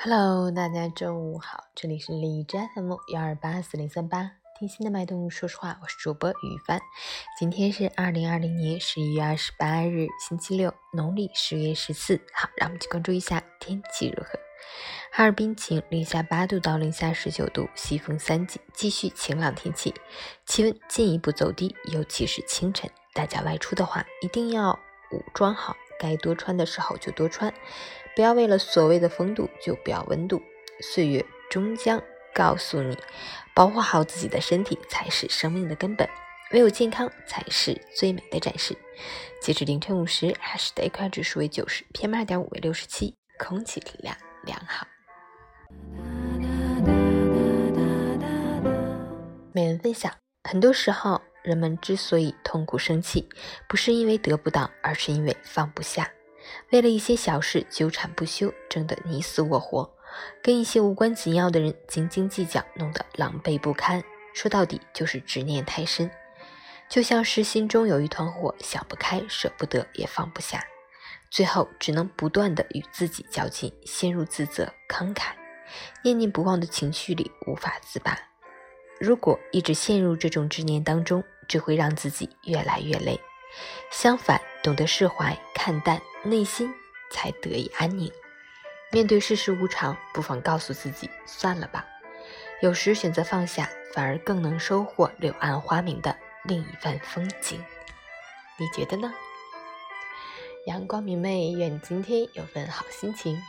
Hello，大家中午好，这里是李斋 FM 幺二八四零三八，听心的脉动，说实话，我是主播雨帆。今天是二零二零年十一月二十八日，星期六，农历十月十四。好，让我们去关注一下天气如何。哈尔滨晴，零下八度到零下十九度，西风三级，继续晴朗天气，气温进一步走低，尤其是清晨，大家外出的话一定要武装好，该多穿的时候就多穿。不要为了所谓的风度就不要温度，岁月终将告诉你，保护好自己的身体才是生命的根本，唯有健康才是最美的展示。截至凌晨五时，海市的 AQI 指数为九十，PM 二点五为六十七，空气质量良好。每人分享，很多时候人们之所以痛苦生气，不是因为得不到，而是因为放不下。为了一些小事纠缠不休，争得你死我活，跟一些无关紧要的人斤斤计较，弄得狼狈不堪。说到底就是执念太深，就像是心中有一团火，想不开，舍不得，也放不下，最后只能不断的与自己较劲，陷入自责、慷慨、念念不忘的情绪里无法自拔。如果一直陷入这种执念当中，只会让自己越来越累。相反，懂得释怀、看淡。内心才得以安宁。面对世事无常，不妨告诉自己算了吧。有时选择放下，反而更能收获柳暗花明的另一番风景。你觉得呢？阳光明媚，愿你今天有份好心情。